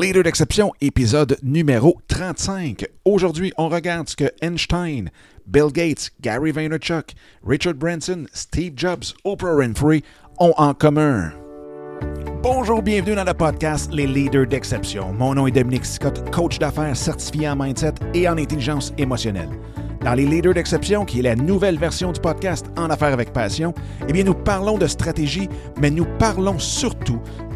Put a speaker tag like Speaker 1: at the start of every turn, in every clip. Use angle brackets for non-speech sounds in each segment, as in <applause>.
Speaker 1: Leader d'exception, épisode numéro 35. Aujourd'hui, on regarde ce que Einstein, Bill Gates, Gary Vaynerchuk, Richard Branson, Steve Jobs, Oprah Winfrey ont en commun. Bonjour, bienvenue dans le podcast Les Leaders d'exception. Mon nom est Dominique Scott, coach d'affaires certifié en mindset et en intelligence émotionnelle. Dans les Leaders d'exception, qui est la nouvelle version du podcast En affaires avec passion, eh bien nous parlons de stratégie, mais nous parlons surtout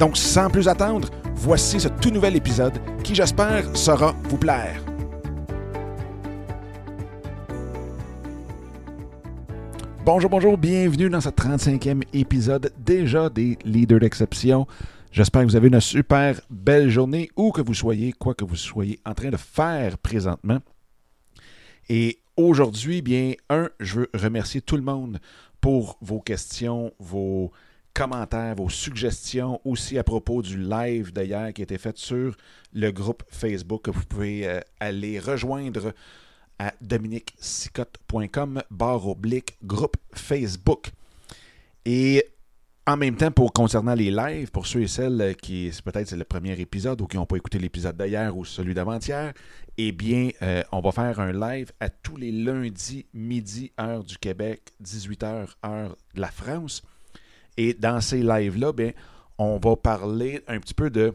Speaker 1: Donc, sans plus attendre, voici ce tout nouvel épisode qui, j'espère, saura vous plaire. Bonjour, bonjour, bienvenue dans ce 35e épisode déjà des Leaders d'exception. J'espère que vous avez une super belle journée où que vous soyez, quoi que vous soyez en train de faire présentement. Et aujourd'hui, bien, un, je veux remercier tout le monde pour vos questions, vos commentaires, vos suggestions aussi à propos du live d'hier qui a été fait sur le groupe Facebook que vous pouvez euh, aller rejoindre à dominiquesicotte.com barre oblique groupe Facebook. Et en même temps, pour concernant les lives, pour ceux et celles qui, peut-être c'est le premier épisode ou qui n'ont pas écouté l'épisode d'hier ou celui d'avant-hier, eh bien, euh, on va faire un live à tous les lundis, midi, heure du Québec, 18h, heure de la France. Et dans ces lives-là, bien, on va parler un petit peu de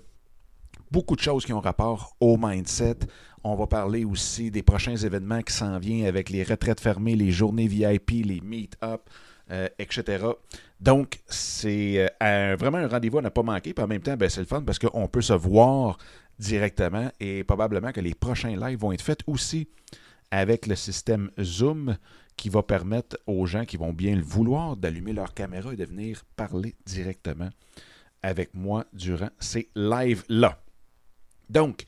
Speaker 1: beaucoup de choses qui ont rapport au mindset. On va parler aussi des prochains événements qui s'en viennent avec les retraites fermées, les journées VIP, les meet-up, euh, etc. Donc, c'est euh, vraiment un rendez-vous à ne pas manquer. Puis en même temps, ben, c'est le fun parce qu'on peut se voir directement et probablement que les prochains lives vont être faits aussi avec le système Zoom qui va permettre aux gens qui vont bien le vouloir d'allumer leur caméra et de venir parler directement avec moi durant ces lives-là. Donc,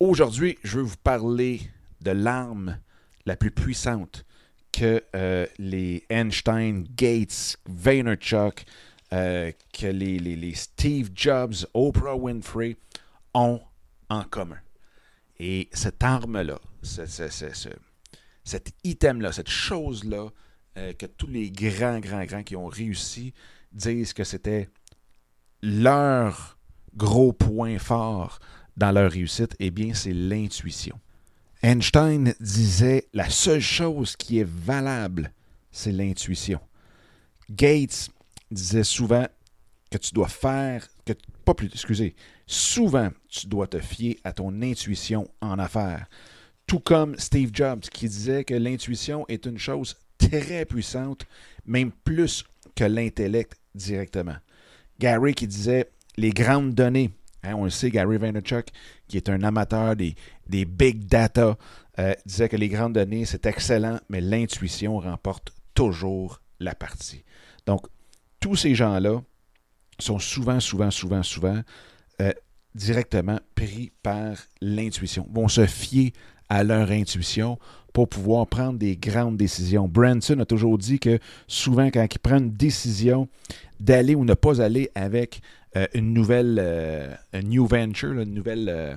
Speaker 1: aujourd'hui, je veux vous parler de l'arme la plus puissante que euh, les Einstein, Gates, Vaynerchuk, euh, que les, les, Steve Jobs, Oprah Winfrey ont en commun. Et cette arme-là, cet item-là, cette chose-là, euh, que tous les grands, grands, grands qui ont réussi disent que c'était leur gros point fort dans leur réussite, eh bien, c'est l'intuition. Einstein disait la seule chose qui est valable, c'est l'intuition. Gates disait souvent que tu dois faire, que, pas plus, excusez, souvent tu dois te fier à ton intuition en affaires. Tout comme Steve Jobs qui disait que l'intuition est une chose très puissante, même plus que l'intellect directement. Gary qui disait les grandes données, Hein, on le sait, Gary Vaynerchuk, qui est un amateur des, des big data, euh, disait que les grandes données, c'est excellent, mais l'intuition remporte toujours la partie. Donc, tous ces gens-là sont souvent, souvent, souvent, souvent euh, directement pris par l'intuition, vont se fier à leur intuition pour pouvoir prendre des grandes décisions. Branson a toujours dit que souvent, quand il prend une décision d'aller ou ne pas aller avec euh, une nouvelle euh, new venture, une nouvelle, euh,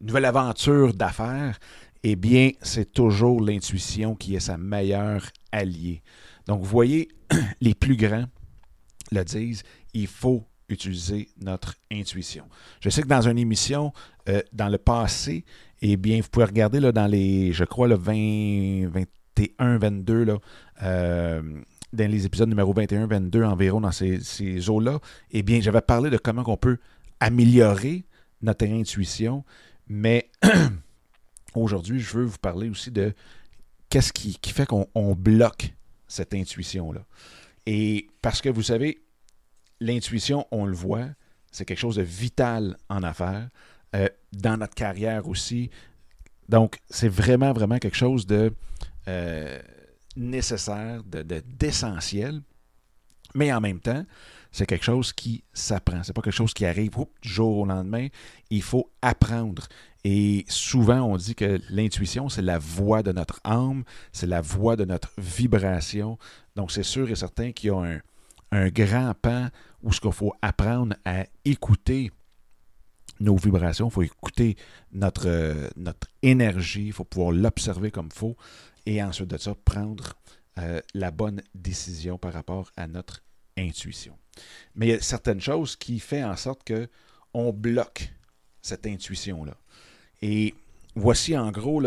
Speaker 1: nouvelle aventure d'affaires, eh bien, c'est toujours l'intuition qui est sa meilleure alliée. Donc, vous voyez, <clears throat> les plus grands le disent, il faut utiliser notre intuition. Je sais que dans une émission, dans le passé, eh bien, vous pouvez regarder là, dans les, je crois, le 20, 21, 22, là, dans les épisodes numéro 21, 22 environ, dans ces, ces eaux-là, eh bien, j'avais parlé de comment on peut améliorer notre intuition, mais <clears throat> aujourd'hui, je veux vous parler aussi de qu'est-ce qui, fait qu'on bloque cette intuition-là. Et parce que vous savez, l'intuition, on le voit, c'est quelque chose de vital en affaires, euh, dans notre carrière aussi. Donc, c'est vraiment, vraiment quelque chose de... Euh, nécessaire, d'essentiel. De, Mais en même temps, c'est quelque chose qui s'apprend. C'est pas quelque chose qui arrive du jour au lendemain. Il faut apprendre. Et souvent, on dit que l'intuition, c'est la voix de notre âme, c'est la voix de notre vibration. Donc, c'est sûr et certain qu'il y a un, un grand pan où ce qu'il faut apprendre à écouter nos vibrations, il faut écouter notre, euh, notre énergie, il faut pouvoir l'observer comme faut et ensuite de ça, prendre euh, la bonne décision par rapport à notre intuition. Mais il y a certaines choses qui font en sorte que on bloque cette intuition-là. Et voici en gros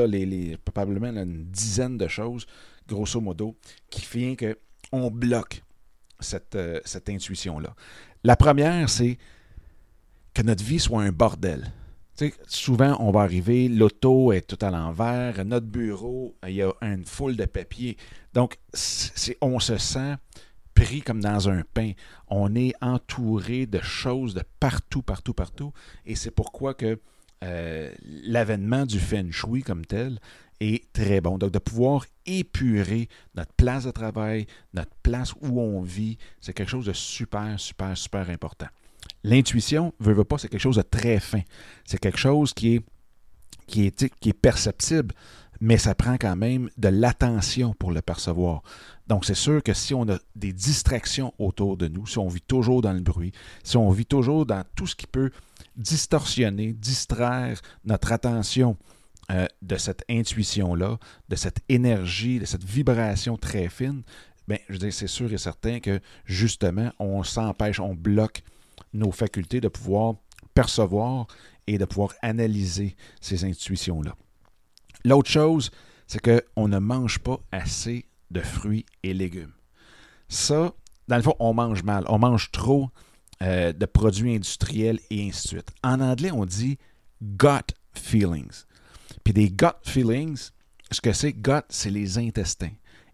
Speaker 1: probablement une dizaine de choses, grosso modo, qui font qu'on bloque cette, euh, cette intuition-là. La première, c'est que notre vie soit un bordel. souvent, on va arriver, l'auto est tout à l'envers, notre bureau, il y a une foule de papiers. Donc, on se sent pris comme dans un pain. On est entouré de choses de partout, partout, partout. Et c'est pourquoi que euh, l'avènement du feng shui comme tel est très bon. Donc, de pouvoir épurer notre place de travail, notre place où on vit, c'est quelque chose de super, super, super important. L'intuition, veut, veut pas, c'est quelque chose de très fin. C'est quelque chose qui est, qui, qui est perceptible, mais ça prend quand même de l'attention pour le percevoir. Donc, c'est sûr que si on a des distractions autour de nous, si on vit toujours dans le bruit, si on vit toujours dans tout ce qui peut distorsionner, distraire notre attention euh, de cette intuition-là, de cette énergie, de cette vibration très fine, bien, je veux dire, c'est sûr et certain que justement, on s'empêche, on bloque nos facultés de pouvoir percevoir et de pouvoir analyser ces intuitions-là. L'autre chose, c'est qu'on ne mange pas assez de fruits et légumes. Ça, dans le fond, on mange mal. On mange trop euh, de produits industriels et ainsi de suite. En anglais, on dit gut feelings. Puis des gut feelings, ce que c'est gut, c'est les intestins.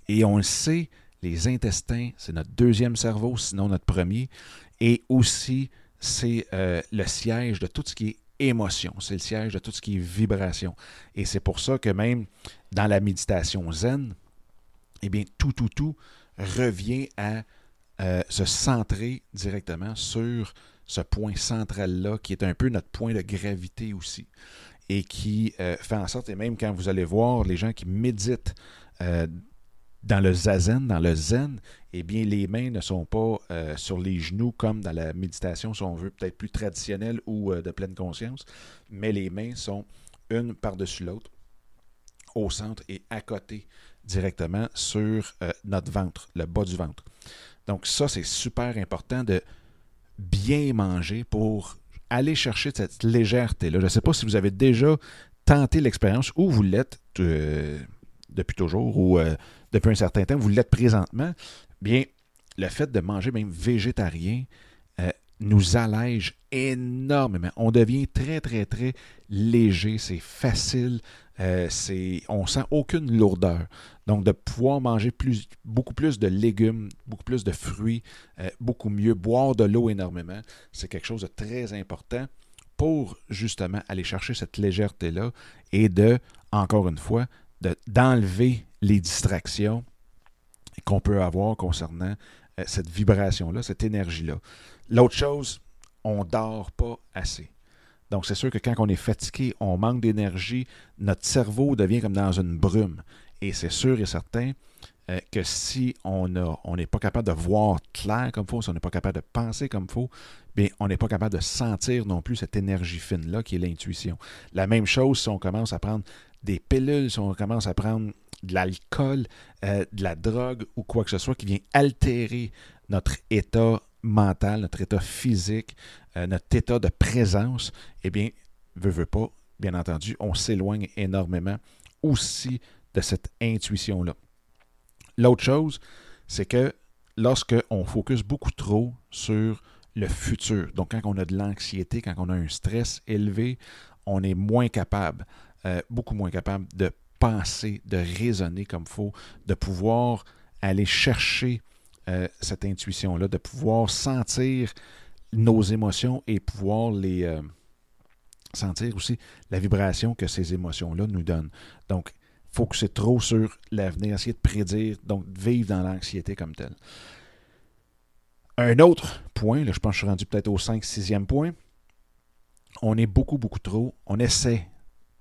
Speaker 1: Et on le sait, les intestins, c'est notre deuxième cerveau, sinon notre premier et aussi c'est euh, le siège de tout ce qui est émotion, c'est le siège de tout ce qui est vibration. Et c'est pour ça que même dans la méditation zen, eh bien, tout, tout, tout revient à euh, se centrer directement sur ce point central-là, qui est un peu notre point de gravité aussi, et qui euh, fait en sorte, et même quand vous allez voir les gens qui méditent dans le zazen, dans le zen, eh bien, les mains ne sont pas euh, sur les genoux comme dans la méditation, si on veut, peut-être plus traditionnelle ou euh, de pleine conscience, mais les mains sont une par-dessus l'autre, au centre et à côté directement sur euh, notre ventre, le bas du ventre. Donc ça, c'est super important de bien manger pour aller chercher cette légèreté-là. Je ne sais pas si vous avez déjà tenté l'expérience ou vous l'êtes depuis toujours ou depuis un certain temps, vous l'êtes présentement, bien, le fait de manger même végétarien euh, nous allège énormément. On devient très, très, très léger. C'est facile. Euh, c'est, on sent aucune lourdeur. Donc, de pouvoir manger plus, beaucoup plus de légumes, beaucoup plus de fruits, euh, beaucoup mieux, boire de l'eau énormément, c'est quelque chose de très important pour justement aller chercher cette légèreté-là et de, encore une fois, d'enlever les distractions qu'on peut avoir concernant euh, cette vibration-là, cette énergie-là. L'autre chose, on ne dort pas assez. Donc, c'est sûr que quand on est fatigué, on manque d'énergie, notre cerveau devient comme dans une brume. Et c'est sûr et certain euh, que si on n'est pas capable de voir clair comme il faut, si on n'est pas capable de penser comme il faut, bien, on n'est pas capable de sentir non plus cette énergie fine-là qui est l'intuition. La même chose si on commence à prendre des pilules, si on commence à prendre de l'alcool, euh, de la drogue ou quoi que ce soit qui vient altérer notre état mental, notre état physique, euh, notre état de présence, eh bien, veut, veut pas, bien entendu, on s'éloigne énormément aussi de cette intuition-là. L'autre chose, c'est que lorsque on focus beaucoup trop sur le futur, donc quand on a de l'anxiété, quand on a un stress élevé, on est moins capable, euh, beaucoup moins capable de penser, de raisonner comme il faut, de pouvoir aller chercher euh, cette intuition-là, de pouvoir sentir nos émotions et pouvoir les euh, sentir aussi la vibration que ces émotions-là nous donnent. Donc, focuser trop sur l'avenir, essayer de prédire, donc vivre dans l'anxiété comme telle. Un autre point, là, je pense que je suis rendu peut-être au 5 6e point, on est beaucoup, beaucoup trop, on essaie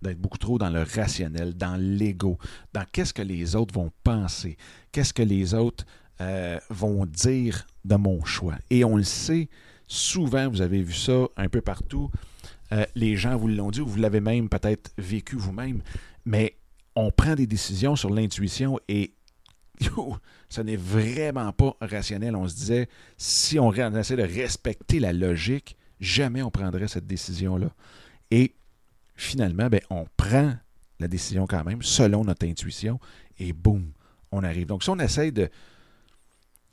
Speaker 1: d'être beaucoup trop dans le rationnel, dans l'ego, dans qu'est-ce que les autres vont penser, qu'est-ce que les autres euh, vont dire de mon choix. Et on le sait, souvent, vous avez vu ça un peu partout, euh, les gens vous l'ont dit, ou vous l'avez même peut-être vécu vous-même, mais on prend des décisions sur l'intuition et ce n'est vraiment pas rationnel. On se disait, si on essaie de respecter la logique, jamais on prendrait cette décision-là. Et finalement, ben, on prend la décision quand même, selon notre intuition, et boum, on arrive. Donc, si on essaie de,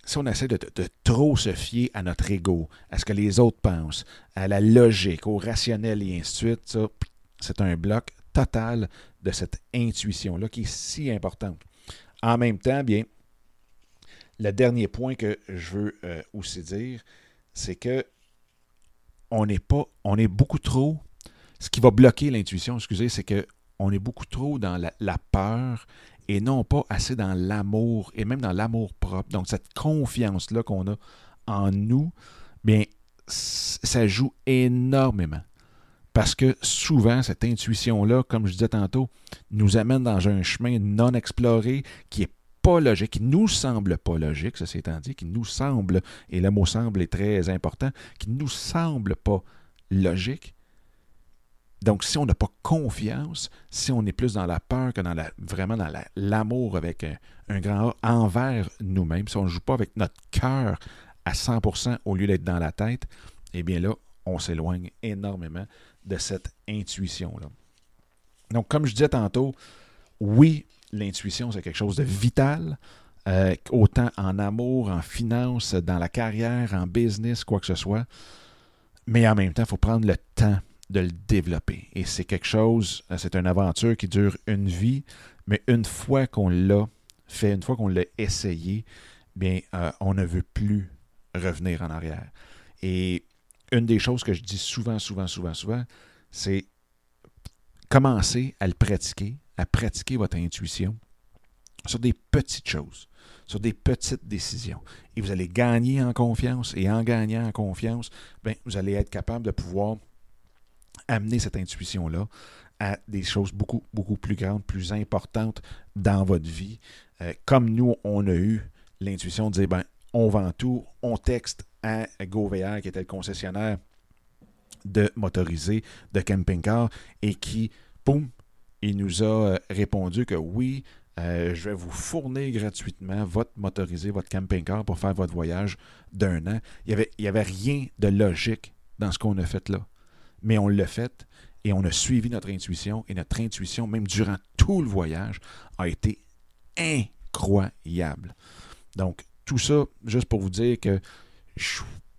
Speaker 1: si on essaie de, trop se fier à notre ego, à ce que les autres pensent, à la logique, au rationnel et ainsi de suite, c'est un bloc total de cette intuition-là qui est si importante. En même temps, bien, le dernier point que je veux euh, aussi dire, c'est que on pas, on est beaucoup trop. Ce qui va bloquer l'intuition, excusez, c'est que on est beaucoup trop dans la, peur et non pas assez dans l'amour et même dans l'amour propre. Donc cette confiance là qu'on a en nous, bien ça joue énormément. Parce que souvent, cette intuition-là, comme je disais tantôt, nous amène dans un chemin non exploré qui est pas logique, qui nous semble pas logique, ceci étant dit, qui nous semble, et le mot semble est très important, qui nous semble pas logique. Donc, si on n'a pas confiance, si on est plus dans la peur que dans la, vraiment dans l'amour avec un, grand A envers nous-mêmes, si on ne joue pas avec notre cœur à 100% au lieu d'être dans la tête, eh bien là, on s'éloigne énormément de cette intuition-là. Donc, comme je disais tantôt, oui, l'intuition, c'est quelque chose de vital, euh, autant en amour, en finance, dans la carrière, en business, quoi que ce soit. Mais en même temps, il faut prendre le temps de le développer. Et c'est quelque chose, euh, c'est une aventure qui dure une vie, mais une fois qu'on l'a fait, une fois qu'on l'a essayé, bien, euh, on ne veut plus revenir en arrière. Et une des choses que je dis souvent, souvent, souvent, souvent, c'est commencer à le pratiquer, à pratiquer votre intuition sur des petites choses, sur des petites décisions. Et vous allez gagner en confiance et en gagnant en confiance, bien, vous allez être capable de pouvoir amener cette intuition-là à des choses beaucoup, beaucoup plus grandes, plus importantes dans votre vie. Euh, comme nous, on a eu l'intuition de dire, ben, on vend tout, on texte à GoVR, qui était le concessionnaire de motorisé, de camping-car, et qui, boum, il nous a euh, répondu que oui, euh, je vais vous fournir gratuitement votre motorisé, votre camping-car pour faire votre voyage d'un an. Il n'y avait, avait rien de logique dans ce qu'on a fait là. Mais on l'a fait et on a suivi notre intuition. Et notre intuition, même durant tout le voyage, a été incroyable. Donc, tout ça, juste pour vous dire que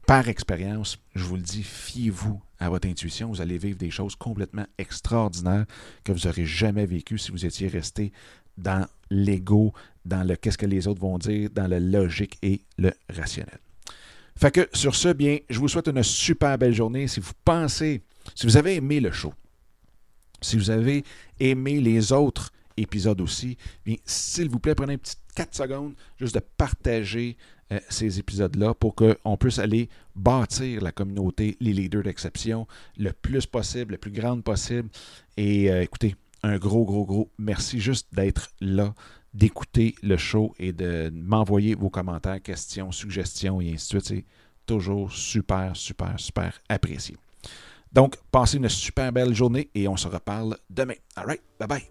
Speaker 1: par expérience, je vous le dis, fiez-vous à votre intuition. Vous allez vivre des choses complètement extraordinaires que vous n'aurez jamais vécues si vous étiez resté dans l'ego, dans le qu'est-ce que les autres vont dire, dans le logique et le rationnel. Fait que sur ce, bien, je vous souhaite une super belle journée. Si vous pensez, si vous avez aimé le show, si vous avez aimé les autres épisodes aussi, bien, s'il vous plaît, prenez une petite 4 secondes juste de partager euh, ces épisodes-là pour qu'on puisse aller bâtir la communauté, les leaders d'exception, le plus possible, le plus grande possible. Et euh, écoutez, un gros, gros, gros merci juste d'être là, d'écouter le show et de m'envoyer vos commentaires, questions, suggestions et ainsi de suite. C'est toujours super, super, super apprécié. Donc, passez une super belle journée et on se reparle demain. All right, bye bye.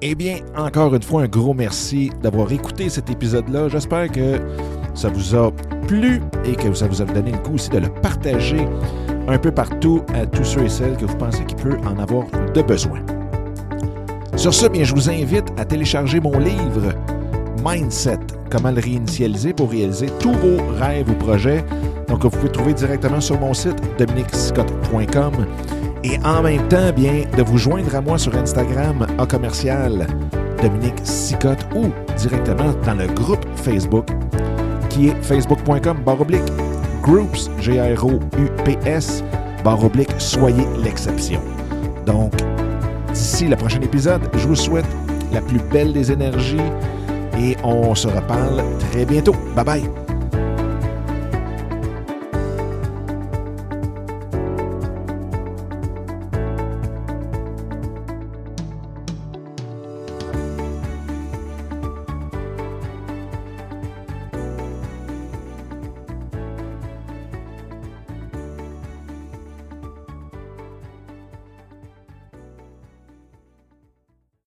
Speaker 1: Eh bien, encore une fois, un gros merci d'avoir écouté cet épisode-là. J'espère que ça vous a plu et que ça vous a donné le coup aussi de le partager un peu partout à tous ceux et celles que vous pensez qu'il peut en avoir de besoin. Sur ce, bien, je vous invite à télécharger mon livre Mindset, comment le réinitialiser pour réaliser tous vos rêves ou projets. Donc, vous pouvez trouver directement sur mon site dominicscott.com et en même temps, bien, de vous joindre à moi sur Instagram à commercial Dominique Sicotte ou directement dans le groupe Facebook qui est facebook.com baroblique groups, G-R-O-U-P-S, baroblique soyez l'exception. Donc, d'ici le prochain épisode, je vous souhaite la plus belle des énergies et on se reparle très bientôt. Bye bye!